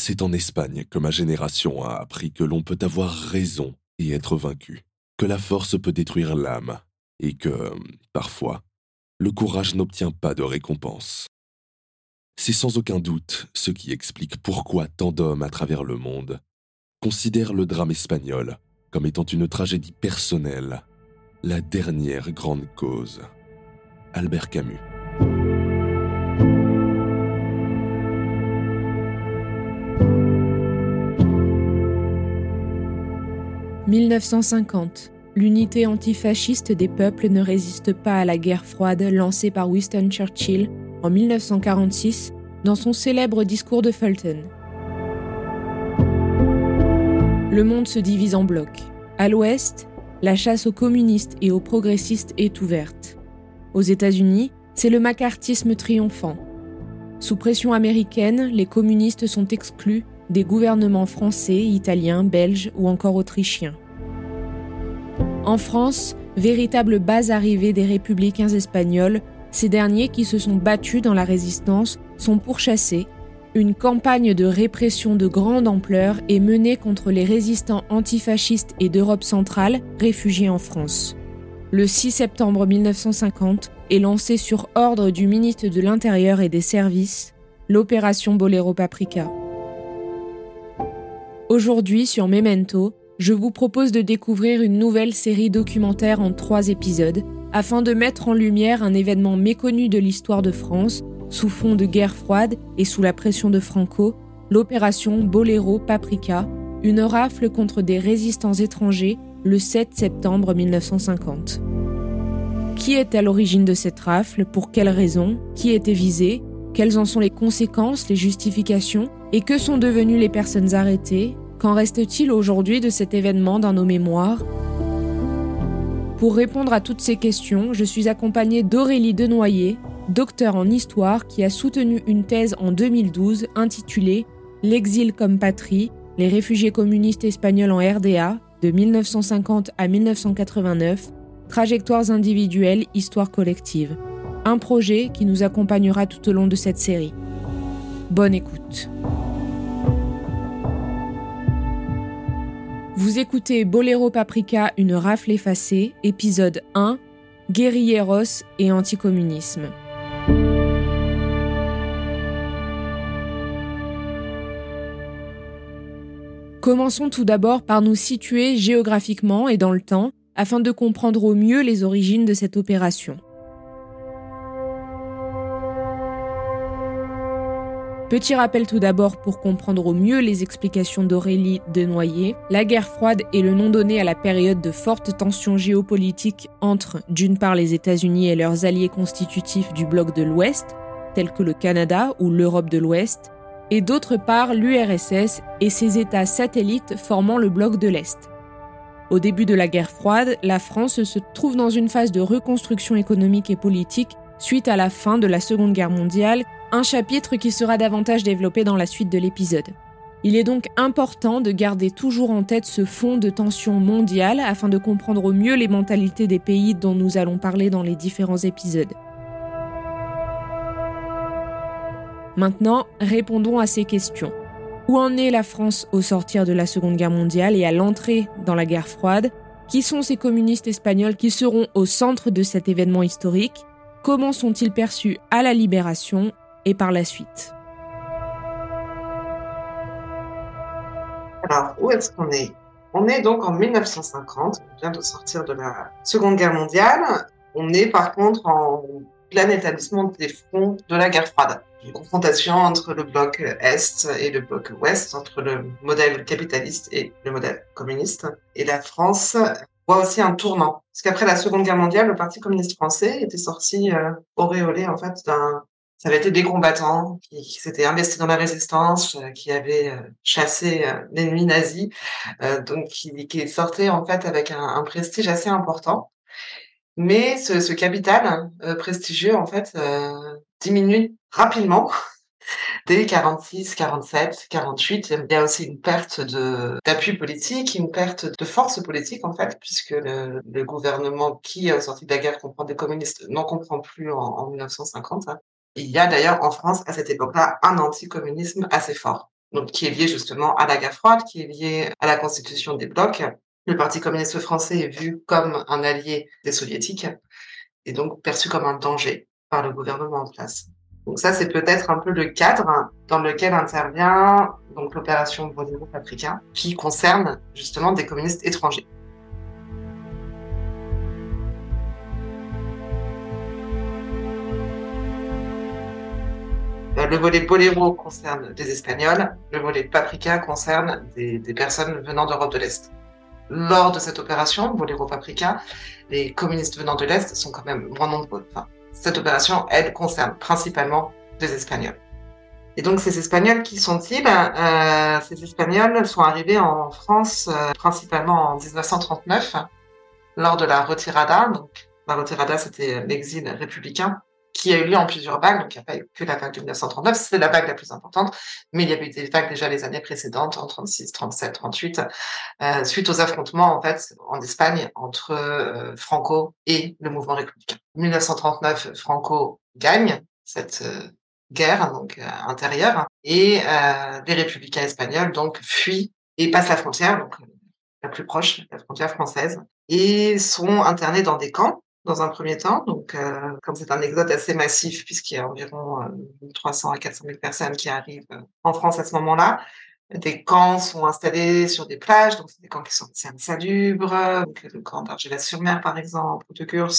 C'est en Espagne que ma génération a appris que l'on peut avoir raison et être vaincu, que la force peut détruire l'âme, et que, parfois, le courage n'obtient pas de récompense. C'est sans aucun doute ce qui explique pourquoi tant d'hommes à travers le monde considèrent le drame espagnol comme étant une tragédie personnelle, la dernière grande cause. Albert Camus. 1950. L'unité antifasciste des peuples ne résiste pas à la guerre froide lancée par Winston Churchill en 1946 dans son célèbre discours de Fulton. Le monde se divise en blocs. À l'ouest, la chasse aux communistes et aux progressistes est ouverte. Aux États-Unis, c'est le macartisme triomphant. Sous pression américaine, les communistes sont exclus des gouvernements français, italiens, belges ou encore autrichiens. En France, véritable base arrivée des républicains espagnols, ces derniers qui se sont battus dans la résistance sont pourchassés. Une campagne de répression de grande ampleur est menée contre les résistants antifascistes et d'Europe centrale réfugiés en France. Le 6 septembre 1950 est lancée sur ordre du ministre de l'Intérieur et des Services l'opération Bolero Paprika. Aujourd'hui, sur Memento, je vous propose de découvrir une nouvelle série documentaire en trois épisodes afin de mettre en lumière un événement méconnu de l'histoire de France, sous fond de guerre froide et sous la pression de Franco, l'opération Bolero Paprika, une rafle contre des résistants étrangers le 7 septembre 1950. Qui est à l'origine de cette rafle? Pour quelles raisons Qui était visé? Quelles en sont les conséquences, les justifications et que sont devenues les personnes arrêtées? Qu'en reste-t-il aujourd'hui de cet événement dans nos mémoires? Pour répondre à toutes ces questions, je suis accompagnée d'Aurélie Denoyer, docteur en histoire qui a soutenu une thèse en 2012 intitulée L'exil comme patrie, les réfugiés communistes espagnols en RDA, de 1950 à 1989, trajectoires individuelles, histoire collective. Un projet qui nous accompagnera tout au long de cette série. Bonne écoute. Vous écoutez Bolero Paprika, une rafle effacée, épisode 1, Guerrilleros et anticommunisme. Commençons tout d'abord par nous situer géographiquement et dans le temps afin de comprendre au mieux les origines de cette opération. Petit rappel tout d'abord pour comprendre au mieux les explications d'Aurélie Denoyer. La guerre froide est le nom donné à la période de fortes tensions géopolitiques entre, d'une part, les États-Unis et leurs alliés constitutifs du bloc de l'Ouest, tels que le Canada ou l'Europe de l'Ouest, et d'autre part l'URSS et ses États satellites formant le bloc de l'Est. Au début de la guerre froide, la France se trouve dans une phase de reconstruction économique et politique suite à la fin de la Seconde Guerre mondiale un chapitre qui sera davantage développé dans la suite de l'épisode. Il est donc important de garder toujours en tête ce fond de tension mondiale afin de comprendre au mieux les mentalités des pays dont nous allons parler dans les différents épisodes. Maintenant, répondons à ces questions. Où en est la France au sortir de la Seconde Guerre mondiale et à l'entrée dans la guerre froide? Qui sont ces communistes espagnols qui seront au centre de cet événement historique? Comment sont-ils perçus à la libération? Par la suite Alors, où est-ce qu'on est? On est donc en 1950, on vient de sortir de la Seconde Guerre mondiale. On est par contre en plein établissement des fronts de la guerre froide. Une confrontation entre le bloc Est et le bloc Ouest, entre le modèle capitaliste et le modèle communiste. Et la France voit aussi un tournant. Parce qu'après la Seconde Guerre mondiale, le Parti communiste français était sorti euh, auréolé en fait d'un ça avait été des combattants qui, s'étaient investis dans la résistance, euh, qui avaient euh, chassé euh, l'ennemi nazi, donc qui, sortaient en fait avec un, prestige assez important. Mais ce, capital prestigieux en fait diminue rapidement. Dès 46, 47, 48, il y a aussi une perte d'appui politique, une perte de force politique en fait, puisque le, gouvernement qui sorti de la guerre comprend des communistes n'en comprend plus en 1950. Il y a d'ailleurs en France, à cette époque-là, un anticommunisme assez fort, donc qui est lié justement à la guerre froide, qui est lié à la constitution des blocs. Le Parti communiste français est vu comme un allié des soviétiques et donc perçu comme un danger par le gouvernement en place. Donc ça, c'est peut-être un peu le cadre dans lequel intervient donc l'opération Boléro Paprika, qui concerne justement des communistes étrangers. Le volet Boléro concerne des Espagnols, le volet Paprika concerne des, personnes venant d'Europe de l'Est. Lors de cette opération, Boléro Paprika, les communistes venant de l'Est sont quand même moins nombreux. Cette opération, elle, concerne principalement des Espagnols. Et donc, ces Espagnols, qui sont-ils euh, Ces Espagnols sont arrivés en France euh, principalement en 1939, lors de la retirada. Donc, la retirada, c'était l'exil républicain qui a eu lieu en plusieurs vagues. Donc, il n'y a pas eu que la vague de 1939, c'est la vague la plus importante, mais il y avait eu des vagues déjà les années précédentes, en 36, 37, 38, euh, suite aux affrontements, en fait, en Espagne, entre euh, Franco et le mouvement républicain. 1939, Franco gagne cette euh, guerre donc euh, intérieure et les républicains espagnols donc fuient et passent la frontière donc la plus proche la frontière française et sont internés dans des camps dans un premier temps. Donc euh, comme c'est un exode assez massif puisqu'il y a environ euh, 300 à 400 000 personnes qui arrivent en France à ce moment-là des camps sont installés sur des plages, donc des camps qui sont assez insalubres, donc le camp d'Argelès-sur-Mer par exemple, ou de Gurs,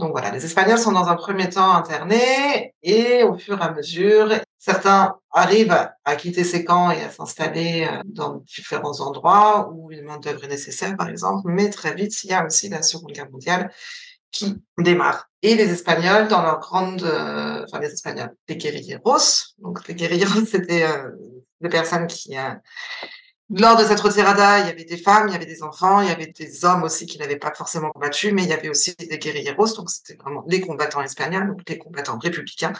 donc voilà, les Espagnols sont dans un premier temps internés et au fur et à mesure, certains arrivent à quitter ces camps et à s'installer euh, dans différents endroits où une main-d'œuvre est nécessaire, par exemple. Mais très vite, il y a aussi la Seconde Guerre mondiale qui démarre. Et les Espagnols, dans leur grande, euh, enfin les Espagnols, les guerrilleros. Donc les c'était euh, des personnes qui lors de cette retirada, il y avait des femmes, il y avait des enfants, il y avait des hommes aussi qui n'avaient pas forcément combattu, mais il y avait aussi des guerrilleros, donc c'était vraiment les combattants espagnols, donc les combattants républicains,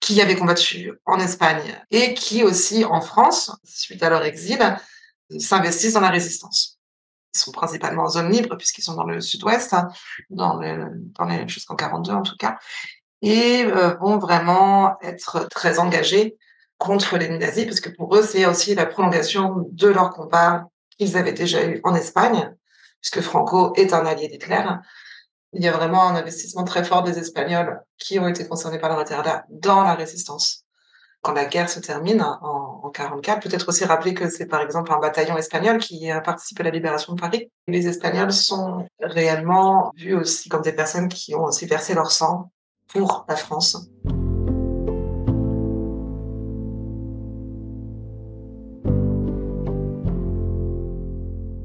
qui avaient combattu en Espagne et qui aussi en France, suite à leur exil, s'investissent dans la résistance. Ils sont principalement en zone libre puisqu'ils sont dans le sud-ouest, hein, dans, le, dans les jusqu'en 42 en tout cas, et euh, vont vraiment être très engagés contre les nazis, parce que pour eux, c'est aussi la prolongation de leur combat qu'ils avaient déjà eu en Espagne, puisque Franco est un allié d'Hitler. Il y a vraiment un investissement très fort des Espagnols qui ont été concernés par la retirada dans la résistance. Quand la guerre se termine en, en 44, peut-être aussi rappeler que c'est par exemple un bataillon espagnol qui a participé à la libération de Paris. Les Espagnols sont réellement vus aussi comme des personnes qui ont aussi versé leur sang pour la France.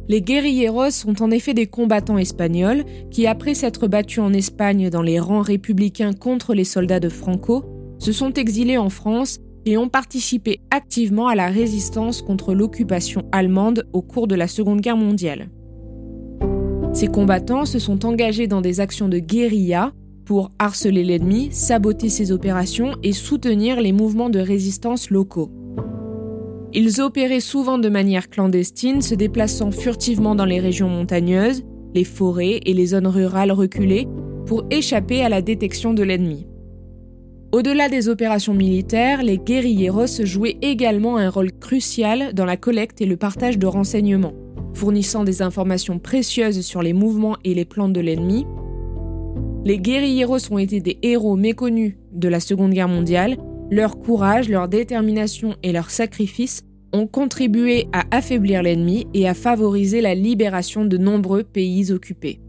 Les guerrilleros sont en effet des combattants espagnols qui, après s'être battus en Espagne dans les rangs républicains contre les soldats de Franco, se sont exilés en France et ont participé activement à la résistance contre l'occupation allemande au cours de la Seconde Guerre mondiale. Ces combattants se sont engagés dans des actions de guérilla pour harceler l'ennemi, saboter ses opérations et soutenir les mouvements de résistance locaux. Ils opéraient souvent de manière clandestine, se déplaçant furtivement dans les régions montagneuses, les forêts et les zones rurales reculées pour échapper à la détection de l'ennemi. Au-delà des opérations militaires, les guerrilleros jouaient également un rôle crucial dans la collecte et le partage de renseignements, fournissant des informations précieuses sur les mouvements et les plans de l'ennemi. Les guerrilleros ont été des héros méconnus de la Seconde Guerre mondiale. Leur courage, leur détermination et leur sacrifice ont contribué à affaiblir l'ennemi et à favoriser la libération de nombreux pays occupés.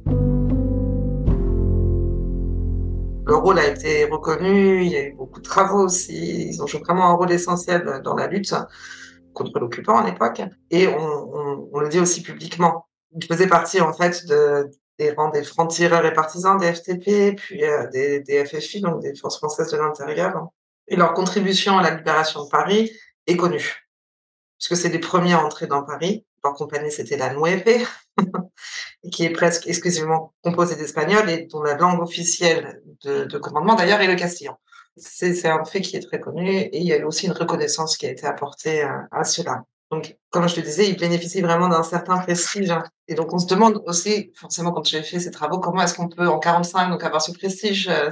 Le rôle a été reconnu, il y a eu beaucoup de travaux aussi, ils ont joué vraiment un rôle essentiel dans la lutte contre l'occupant à l'époque, et on, le dit aussi publiquement. Ils faisaient partie en fait de, des rangs des francs-tireurs et partisans des FTP, puis euh, des, des FFI, donc des Forces françaises de l'intérieur. Et leur contribution à la libération de Paris est connue puisque c'est les premiers à entrer dans Paris. Leur compagnie, c'était la Nueve, qui est presque exclusivement composée d'Espagnols et dont la langue officielle de, commandement, d'ailleurs, est le castillan. C'est un fait qui est très connu et il y a aussi une reconnaissance qui a été apportée à, à cela. Donc, comme je te disais, ils bénéficient vraiment d'un certain prestige. Et donc, on se demande aussi, forcément, quand j'ai fait ces travaux, comment est-ce qu'on peut, en 45, donc avoir ce prestige, euh,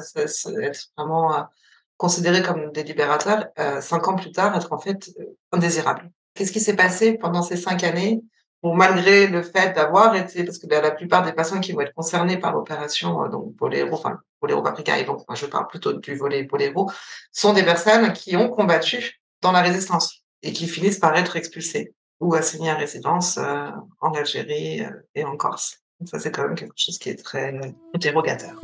être vraiment euh, considéré comme des libérateurs, euh, cinq ans plus tard, être en fait indésirable. Qu'est-ce qui s'est passé pendant ces cinq années pour malgré le fait d'avoir été, parce que la plupart des personnes qui vont être concernées par l'opération, euh, donc Boléro, enfin Boléro Paprika, et donc moi je parle plutôt du volet Boléro, sont des personnes qui ont combattu dans la résistance et qui finissent par être expulsées ou assignées à résidence euh, en Algérie euh, et en Corse. Ça c'est quand même quelque chose qui est très interrogateur.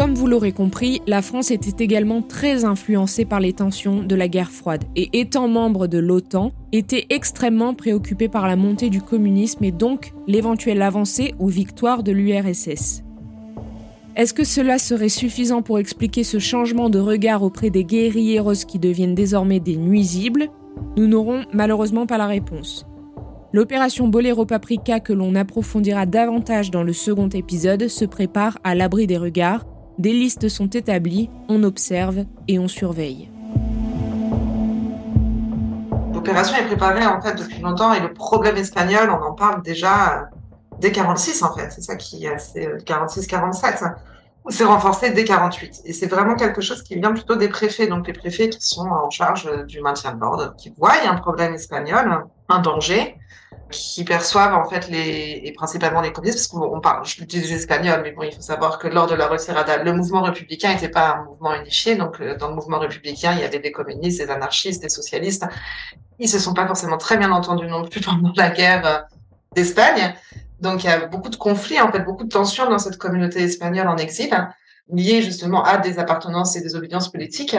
Comme vous l'aurez compris, la France était également très influencée par les tensions de la guerre froide et étant membre de l'OTAN, était extrêmement préoccupée par la montée du communisme et donc l'éventuelle avancée ou victoire de l'URSS. Est-ce que cela serait suffisant pour expliquer ce changement de regard auprès des guerrilleros qui deviennent désormais des nuisibles? Nous n'aurons malheureusement pas la réponse. L'opération Bolero Paprika que l'on approfondira davantage dans le second épisode se prépare à l'abri des regards des listes sont établies, on observe et on surveille. L'opération est préparée en fait depuis longtemps et le problème espagnol, on en parle déjà dès 46 en fait. C'est ça qui c'est 46-47. C'est renforcé dès 48 et c'est vraiment quelque chose qui vient plutôt des préfets, donc les préfets qui sont en charge du maintien de l'ordre, qui voient un problème espagnol, un danger qui perçoivent en fait les et principalement les communistes parce qu'on parle je dis espagnol mais bon il faut savoir que lors de la retirada le mouvement républicain n'était pas un mouvement unifié donc euh, dans le mouvement républicain il y avait des communistes des anarchistes des socialistes. Ils se sont pas forcément très bien entendus non plus pendant la guerre euh, d'Espagne. Donc il y a beaucoup de conflits en fait beaucoup de tensions dans cette communauté espagnole en exil liées justement à des appartenances et des obédiences politiques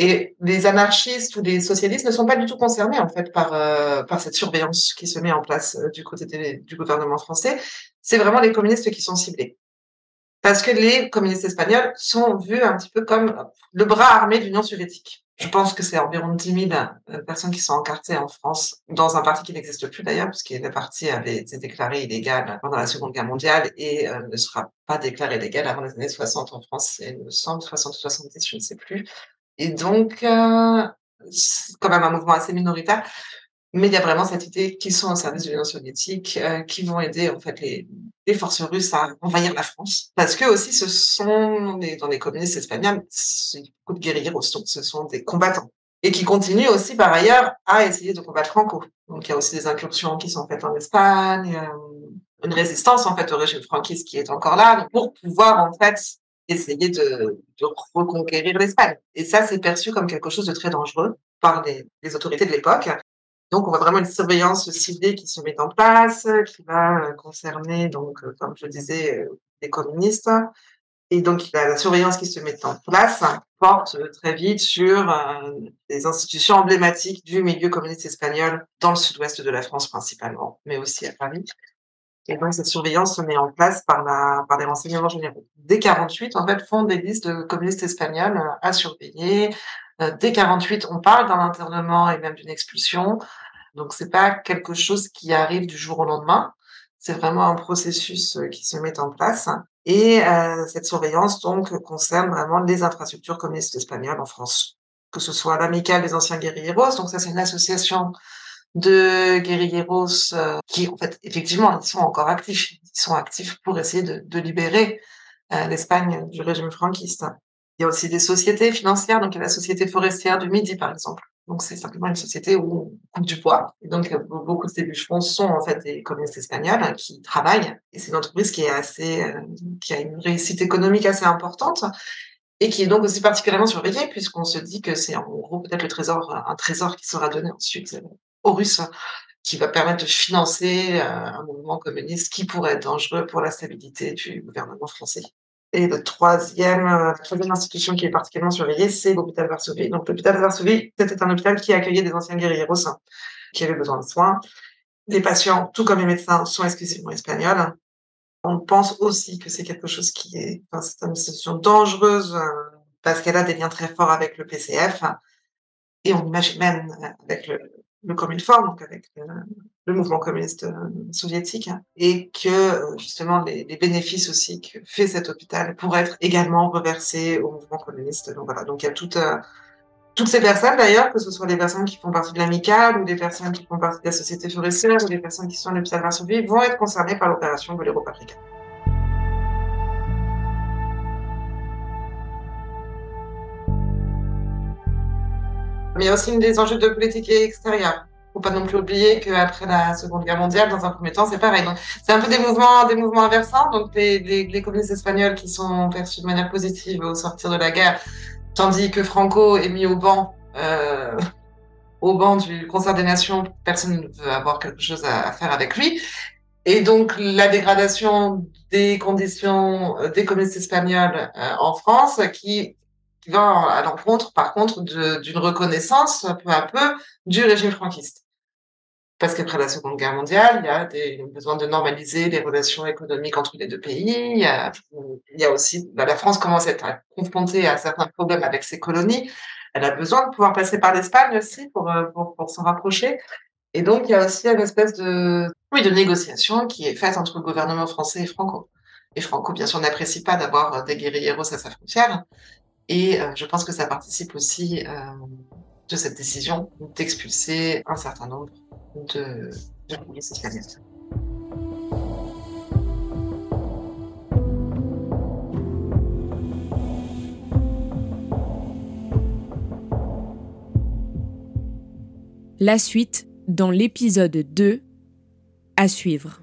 et les anarchistes ou les socialistes ne sont pas du tout concernés en fait par euh, par cette surveillance qui se met en place euh, du côté du gouvernement français. C'est vraiment les communistes qui sont ciblés. Parce que les communistes espagnols sont vus un petit peu comme le bras armé de l'Union soviétique. Je pense que c'est environ 10 000 euh, personnes qui sont encartées en France dans un parti qui n'existe plus d'ailleurs, puisque le parti avait été déclaré illégal pendant la Seconde Guerre mondiale et ne sera pas déclaré légal avant les années 60 en France, et il me semble 60 70, je ne sais plus. Et donc, euh, c'est quand même un mouvement assez minoritaire, mais il y a vraiment cette idée qu'ils sont au service de l'Union soviétique, euh, qui vont aider en fait les, forces russes à envahir la France, parce que aussi ce sont des, dans les communistes espagnols, beaucoup de guerriers donc ce sont des combattants et qui continuent aussi par ailleurs à essayer de combattre Franco. Donc il y a aussi des incursions qui sont faites en Espagne, euh, une résistance en fait au régime franquiste qui est encore là, pour pouvoir en fait essayer de, reconquérir l'Espagne. Et ça, c'est perçu comme quelque chose de très dangereux par les, autorités de l'époque. Donc, on voit vraiment une surveillance ciblée qui se met en place, qui va euh, concerner, donc, euh, comme je disais, euh, les communistes. Et donc, la surveillance qui se met en place porte très vite sur des institutions emblématiques du milieu communiste espagnol dans le sud-ouest de la France principalement, mais aussi à Paris. Et donc, cette surveillance se met en place par, la, par les renseignements généraux. Dès 48, en fait, font des listes de communistes espagnols euh, à surveiller. Euh, dès 48, on parle d'un internement et même d'une expulsion. Donc, c'est pas quelque chose qui arrive du jour au lendemain. C'est vraiment un processus euh, qui se met en place. Et cette surveillance, donc, concerne vraiment les infrastructures communistes espagnoles en France. Que ce soit l'amicale des anciens guerrilleros, donc ça, c'est une association de guerrilleros euh, qui, en fait, effectivement, ils sont encore actifs. Ils sont actifs pour essayer de, libérer euh, l'Espagne du régime franquiste. Il y a aussi des sociétés financières, donc il y a la société forestière du Midi, par exemple. Donc c'est simplement une société où on coupe du bois. Et donc beaucoup de ces bûcherons sont en fait des communistes espagnols qui travaillent. Et c'est une entreprise qui est assez, euh, qui a une réussite économique assez importante et qui est donc aussi particulièrement surveillée puisqu'on se dit que c'est en gros peut-être le trésor, un trésor qui sera donné ensuite aux Russes qui va permettre de financer euh, un mouvement communiste qui pourrait être dangereux pour la stabilité du gouvernement français. Et troisième, euh, la troisième institution qui est particulièrement surveillée, c'est l'hôpital Varsovie. Donc l'hôpital Varsovie, c'était un hôpital qui accueillait des anciens guerrieros qui avaient besoin de soins. Les patients, tout comme les médecins, sont exclusivement espagnols. On pense aussi que c'est quelque chose qui est, c'est une institution dangereuse euh, parce qu'elle a des liens très forts avec le PCF. Et on imagine même avec le, le Communfort, donc avec euh, le mouvement communiste euh, soviétique, et que euh, justement les, bénéfices aussi que fait cet hôpital pourraient être également reversés au mouvement communiste. Donc voilà, donc il y a toutes toutes ces personnes d'ailleurs, que ce soit les personnes qui font partie de l'amicale ou des personnes qui font partie de la société forestière ou des personnes qui sont à l'hôpital Varsovie, vont être concernées par l'opération Bolero Paprika. Mais il y aussi des enjeux de politique extérieure. Faut pas non plus oublier qu'après la Seconde Guerre mondiale, dans un premier temps, c'est pareil. C'est un peu des mouvements, des mouvements inversants. Donc, les, communistes espagnols qui sont perçus de manière positive au sortir de la guerre, tandis que Franco est mis au banc, euh, au banc du concert des nations, personne ne veut avoir quelque chose à, faire avec lui. Et donc, la dégradation des conditions euh, des communistes espagnols euh, en France, qui qui va à l'encontre, par contre, d'une reconnaissance peu à peu du régime franquiste. Parce qu'après la Seconde Guerre mondiale, il y a des, besoin de normaliser les relations économiques entre les deux pays. Il y a, aussi, bah, la France commence à être confrontée à certains problèmes avec ses colonies. Elle a besoin de pouvoir passer par l'Espagne aussi pour, euh, pour, pour s'en rapprocher. Et donc, il y a aussi une espèce de, oui, de négociation qui est faite entre le gouvernement français et Franco. Et Franco, bien sûr, n'apprécie pas d'avoir des guérilleros à sa frontière. Et euh, je pense que ça participe aussi euh, de cette décision d'expulser un certain nombre de. La suite dans l'épisode 2 à suivre.